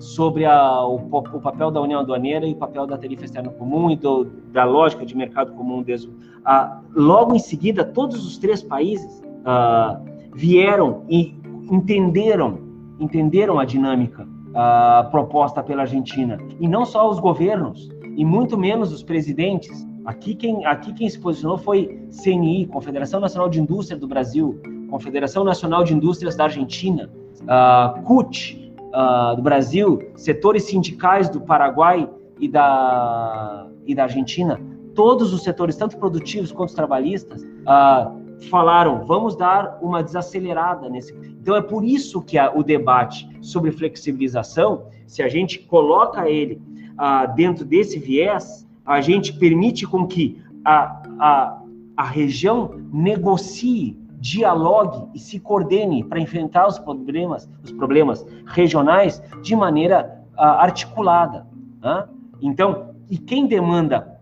sobre o, o, papel da União Aduaneira e o papel da tarifa externa comum e do, da lógica de mercado comum. Desde, logo em seguida, todos os três países vieram e entenderam, entenderam a dinâmica proposta pela Argentina. E não só os governos, e muito menos os presidentes, Aqui quem, aqui quem se posicionou foi CNI, Confederação Nacional de Indústria do Brasil, Confederação Nacional de Indústrias da Argentina, uh, CUT uh, do Brasil, setores sindicais do Paraguai e da, e da Argentina, todos os setores, tanto produtivos quanto trabalhistas, uh, falaram, vamos dar uma desacelerada nesse. Então é por isso que a, o debate sobre flexibilização, se a gente coloca ele dentro desse viés, a gente permite com que a, a, a região negocie, dialogue e se coordene para enfrentar os problemas, os problemas regionais de maneira uh, articulada. Né? Então, e quem demanda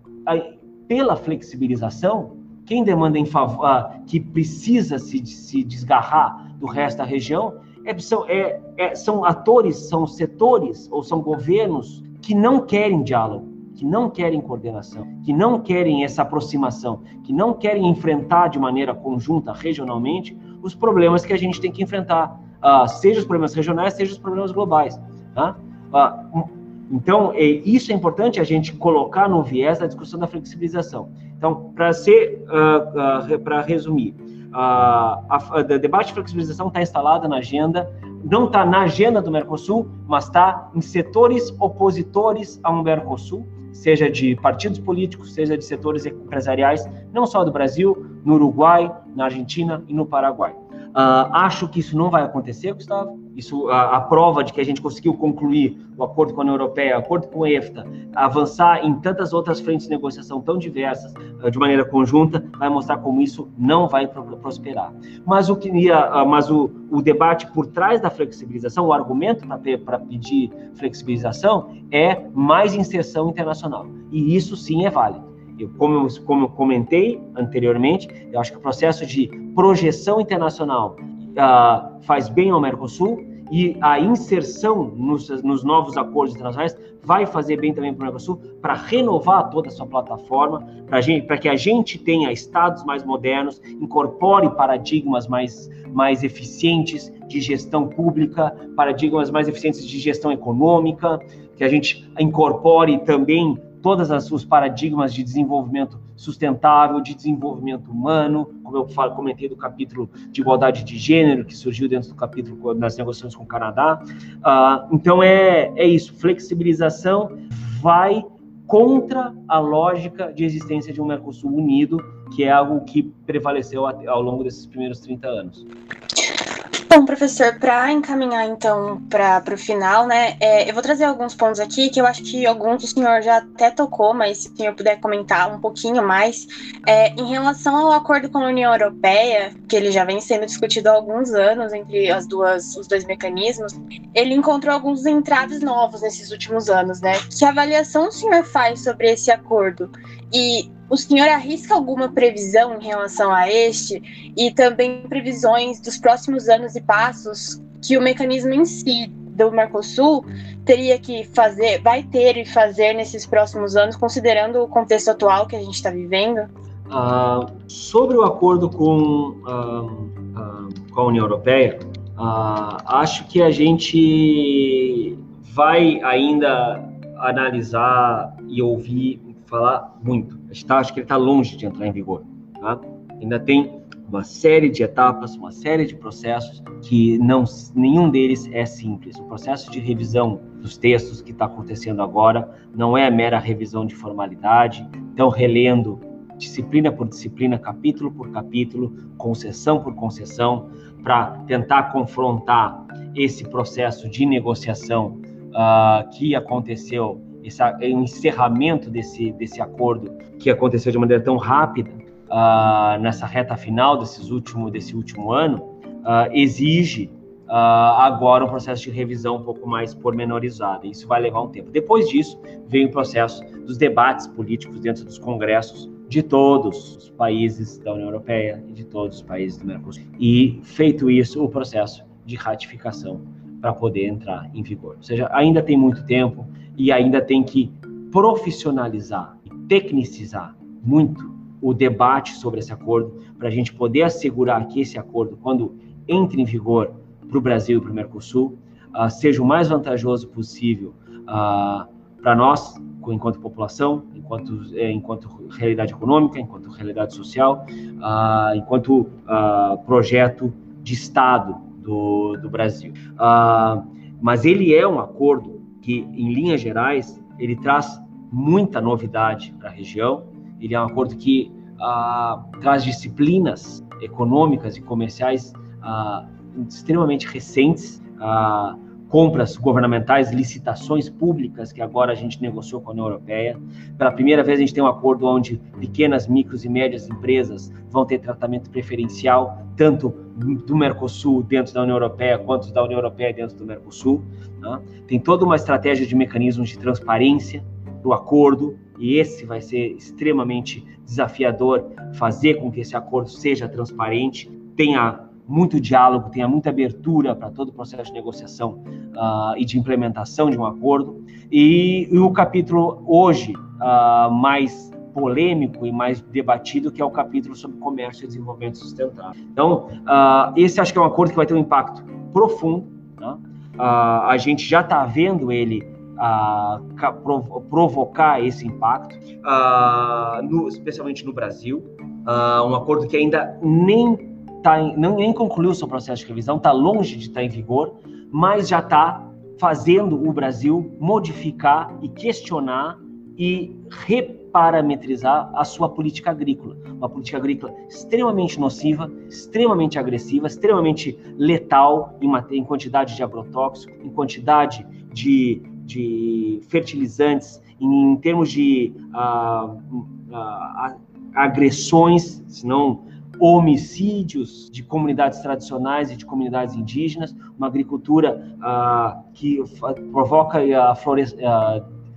pela flexibilização, quem demanda em favor, uh, que precisa se, se desgarrar do resto da região, é, são, é, é, são atores, são setores ou são governos que não querem diálogo que não querem coordenação, que não querem essa aproximação, que não querem enfrentar de maneira conjunta, regionalmente, os problemas que a gente tem que enfrentar, uh, seja os problemas regionais, seja os problemas globais. Tá? Uh, então, é, isso é importante a gente colocar no viés da discussão da flexibilização. Então, para ser, uh, para resumir, o debate de flexibilização está instalado na agenda não está na agenda do Mercosul, mas está em setores opositores ao Mercosul seja de partidos políticos, seja de setores empresariais, não só do Brasil, no Uruguai, na Argentina e no Paraguai. Uh, acho que isso não vai acontecer, Gustavo. Isso a, a, prova de que a gente conseguiu concluir o acordo com a União Europeia, o acordo com a EFTA, avançar em tantas outras frentes de negociação tão diversas, uh, de maneira conjunta, vai mostrar como isso não vai prosperar. Mas o que ia, uh, mas o, o debate por trás da flexibilização, o argumento para pedir flexibilização é mais inserção internacional. E isso sim é válido. Eu, como, como eu comentei anteriormente, eu acho que o processo de projeção internacional uh, faz bem ao Mercosul e a inserção nos, nos novos acordos internacionais vai fazer bem também para o Mercosul para renovar toda a sua plataforma, para que a gente tenha estados mais modernos, incorpore paradigmas mais, mais eficientes de gestão pública, paradigmas mais eficientes de gestão econômica, que a gente incorpore também todos os paradigmas de desenvolvimento sustentável, de desenvolvimento humano, como eu falo, comentei do capítulo de igualdade de gênero, que surgiu dentro do capítulo nas negociações com o Canadá. Uh, então, é, é isso, flexibilização vai contra a lógica de existência de um Mercosul unido, que é algo que prevaleceu ao longo desses primeiros 30 anos. Bom, professor, para encaminhar então para o final, né, é, eu vou trazer alguns pontos aqui que eu acho que alguns o senhor já até tocou, mas se o senhor puder comentar um pouquinho mais, é, em relação ao acordo com a União Europeia, que ele já vem sendo discutido há alguns anos entre as duas, os dois mecanismos, ele encontrou alguns entraves novos nesses últimos anos, né? Que avaliação o senhor faz sobre esse acordo? E o senhor arrisca alguma previsão em relação a este e também previsões dos próximos anos e passos que o mecanismo em si do Mercosul teria que fazer, vai ter e fazer nesses próximos anos, considerando o contexto atual que a gente está vivendo? Uh, sobre o acordo com, uh, uh, com a União Europeia, acho que a gente vai ainda analisar e ouvir falar muito. Tá, acho que ele está longe de entrar em vigor. Tá? Ainda tem uma série de etapas, uma série de processos que não nenhum deles é simples. O processo de revisão dos textos que está acontecendo agora não é mera revisão de formalidade, então relendo disciplina por disciplina, capítulo por capítulo, concessão por concessão, para tentar confrontar esse processo de negociação uh, que aconteceu esse encerramento desse, desse acordo que aconteceu de maneira tão rápida uh, nessa reta final desses último, desse último ano, uh, exige uh, agora um processo de revisão um pouco mais pormenorizado. Isso vai levar um tempo. Depois disso, vem o processo dos debates políticos dentro dos congressos de todos os países da União Europeia e de todos os países do Mercosul. E, feito isso, o processo de ratificação para poder entrar em vigor. Ou seja, ainda tem muito tempo, e ainda tem que profissionalizar e tecnicizar muito o debate sobre esse acordo para a gente poder assegurar que esse acordo, quando entre em vigor para o Brasil e para o Mercosul, uh, seja o mais vantajoso possível uh, para nós, enquanto população, enquanto, eh, enquanto realidade econômica, enquanto realidade social, uh, enquanto projeto de Estado do, do Brasil. mas ele é um acordo que, em linhas gerais, ele traz muita novidade para a região. Ele é um acordo que ah, traz disciplinas econômicas e comerciais ah, extremamente recentes, ah, compras governamentais, licitações públicas que agora a gente negociou com a União Europeia. Pela primeira vez a gente tem um acordo onde pequenas, micros e médias empresas vão ter tratamento preferencial, tanto do Mercosul dentro da União Europeia quanto da União Europeia dentro do Mercosul. Né? Tem toda uma estratégia de mecanismos de transparência do acordo, e esse vai ser extremamente desafiador fazer com que esse acordo seja transparente, tenha muito diálogo, tenha muita abertura para todo o processo de negociação uh, e de implementação de um acordo. E, e o capítulo hoje uh, mais polêmico e mais debatido, que é o capítulo sobre comércio e desenvolvimento sustentável. Então, uh, esse acho que é um acordo que vai ter um impacto profundo. Né? a gente já está vendo ele provocar esse impacto, no, especialmente no Brasil. um acordo que ainda nem tá em, não, nem concluiu seu processo de revisão, está longe de estar tá em vigor, mas já está fazendo o Brasil modificar e questionar e reparametrizar a sua política agrícola. Uma política agrícola extremamente nociva, extremamente agressiva, extremamente letal em, em quantidade de agrotóxico, em quantidade de, de fertilizantes, em, em termos de uh, uh, agressões, se não homicídios de comunidades tradicionais e de comunidades indígenas, uma agricultura uh, que provoca a floresta,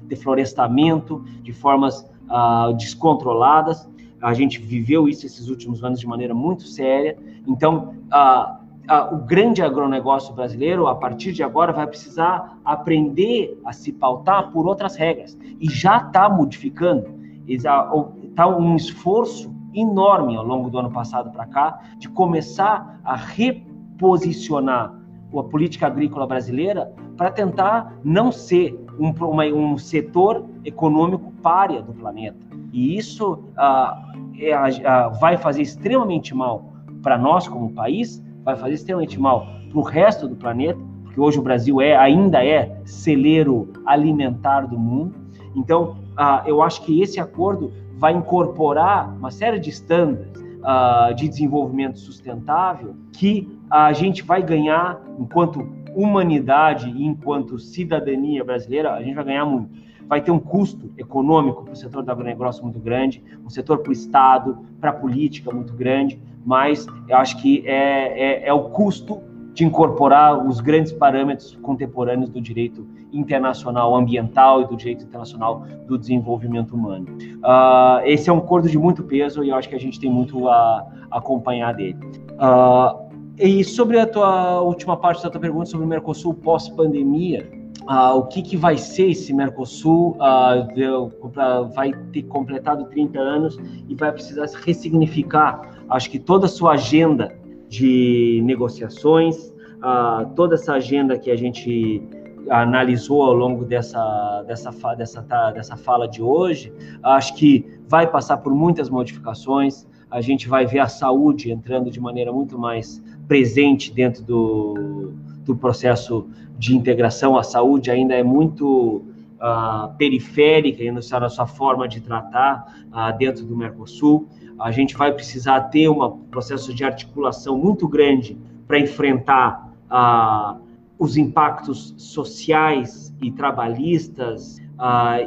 deflorestamento de formas uh, descontroladas. A gente viveu isso esses últimos anos de maneira muito séria. Então, uh, o grande agronegócio brasileiro, a partir de agora, vai precisar aprender a se pautar por outras regras. E já está modificando. Está um esforço enorme ao longo do ano passado para cá de começar a reposicionar a política agrícola brasileira para tentar não ser um, uma, um setor econômico párea do planeta. E isso ah, é, ah, vai fazer extremamente mal para nós como país, vai fazer extremamente mal para o resto do planeta, porque hoje o Brasil é ainda é celeiro alimentar do mundo. Então, ah, eu acho que esse acordo vai incorporar uma série de estándares ah, de desenvolvimento sustentável que a gente vai ganhar enquanto humanidade e enquanto cidadania brasileira, a gente vai ganhar muito. Vai ter um custo econômico para o setor do agronegócio muito grande, um setor para o Estado, para a política muito grande, mas eu acho que é, é, é o custo de incorporar os grandes parâmetros contemporâneos do direito internacional ambiental e do direito internacional do desenvolvimento humano. Uh, esse é um acordo de muito peso e eu acho que a gente tem muito a, acompanhar dele. Uh, e sobre a tua última parte da tua pergunta sobre o Mercosul pós-pandemia, uh, o que, que vai ser esse Mercosul? Uh, vai ter completado 30 anos e vai precisar ressignificar, acho que toda a sua agenda de negociações, uh, toda essa agenda que a gente analisou ao longo dessa, dessa, dessa, dessa fala de hoje, acho que vai passar por muitas modificações. A gente vai ver a saúde entrando de maneira muito mais presente dentro do, do processo de integração. A saúde ainda é muito uh, periférica na sua, sua forma de tratar uh, dentro do Mercosul. A gente vai precisar ter um processo de articulação muito grande para enfrentar uh, os impactos sociais e trabalhistas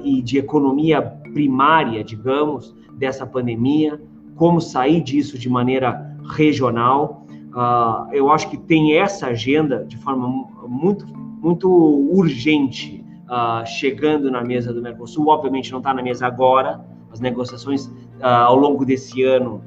e de economia primária, digamos, dessa pandemia, como sair disso de maneira regional. Eu acho que tem essa agenda de forma muito, muito urgente uh, chegando na mesa do Mercosul. Obviamente não está na mesa agora. As negociações uh, ao longo desse ano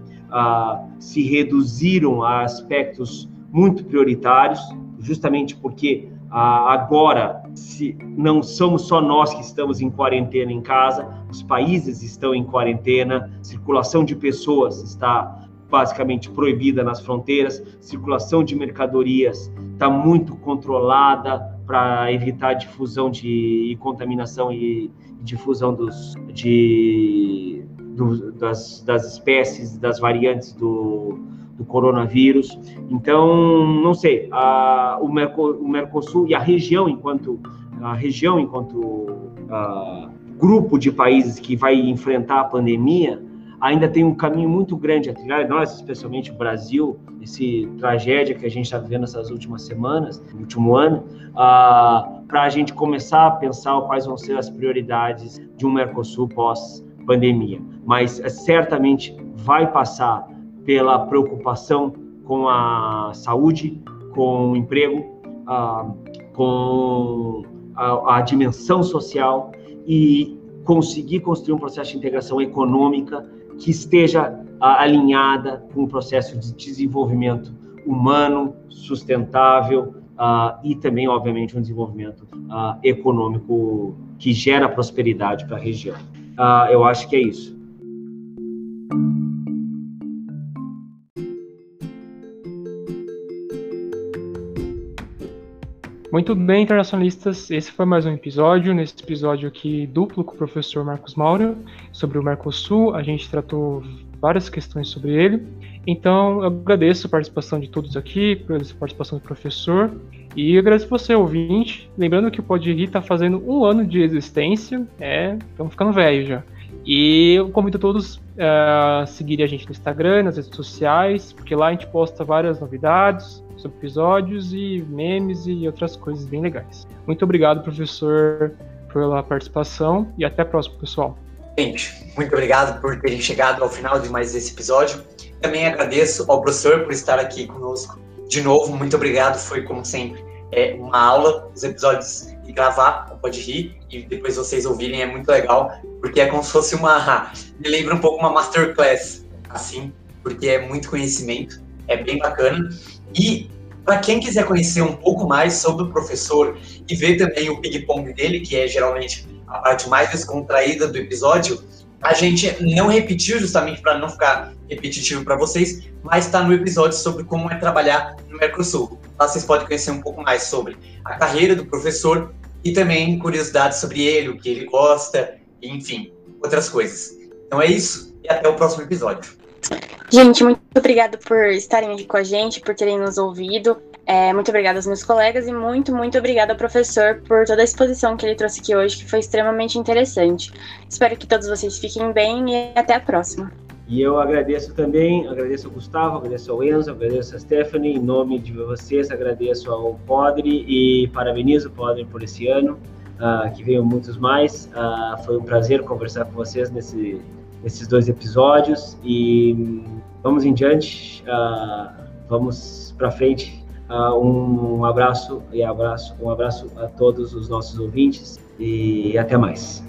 se reduziram a aspectos muito prioritários, justamente porque agora se não somos só nós que estamos em quarentena em casa, os países estão em quarentena, circulação de pessoas está basicamente proibida nas fronteiras, circulação de mercadorias está muito controlada para evitar difusão de e contaminação e difusão dos, de, do, das, das espécies, das variantes do, do coronavírus. Então, não sei, a, o, o Mercosul e a região enquanto a região enquanto a, grupo de países que vai enfrentar a pandemia ainda tem um caminho muito grande a trilhar, nós, especialmente o Brasil, esse tragédia que a gente está vivendo essas últimas semanas, no último ano, uh, para a gente começar a pensar quais vão ser as prioridades de um Mercosul pós-pandemia. Mas uh, certamente vai passar pela preocupação com a saúde, com o emprego, uh, com a, a dimensão social e conseguir construir um processo de integração econômica que esteja alinhada com o processo de desenvolvimento humano, sustentável uh, e também, obviamente, um desenvolvimento uh, econômico que gera prosperidade para a região. Uh, eu acho que é isso. Muito bem, internacionalistas, esse foi mais um episódio. Nesse episódio aqui duplo com o professor Marcos Mauro sobre o Mercosul, a gente tratou várias questões sobre ele. Então, eu agradeço a participação de todos aqui, a participação do professor. E agradeço você, ouvinte. Lembrando que o Pode Rir está fazendo um ano de existência. É, estamos ficando velho já. E eu convido todos a seguirem a gente no Instagram, nas redes sociais, porque lá a gente posta várias novidades sobre episódios e memes e outras coisas bem legais. Muito obrigado, professor, pela participação e até a próxima, pessoal. Gente, muito obrigado por terem chegado ao final de mais esse episódio. Também agradeço ao professor por estar aqui conosco de novo. Muito obrigado, foi como sempre é uma aula. Os episódios e gravar, pode rir, e depois vocês ouvirem, é muito legal, porque é como se fosse uma. Me lembra um pouco uma masterclass, assim, porque é muito conhecimento, é bem bacana. E para quem quiser conhecer um pouco mais sobre o professor e ver também o ping-pong dele, que é geralmente a parte mais descontraída do episódio, a gente não repetiu justamente para não ficar repetitivo para vocês, mas está no episódio sobre como é trabalhar no Mercosul. Lá vocês podem conhecer um pouco mais sobre a carreira do professor e também curiosidades sobre ele, o que ele gosta, enfim, outras coisas. Então é isso e até o próximo episódio. Gente, muito obrigado por estarem aqui com a gente, por terem nos ouvido. É, muito obrigada aos meus colegas e muito, muito obrigada ao professor por toda a exposição que ele trouxe aqui hoje, que foi extremamente interessante. Espero que todos vocês fiquem bem e até a próxima. E eu agradeço também, agradeço ao Gustavo, agradeço ao Enzo, agradeço a Stephanie, em nome de vocês, agradeço ao Podre e parabenizo o Podre por esse ano, uh, que venham muitos mais. Uh, foi um prazer conversar com vocês nesse, nesses dois episódios e vamos em diante, uh, vamos para frente um abraço e abraço, um abraço a todos os nossos ouvintes e até mais.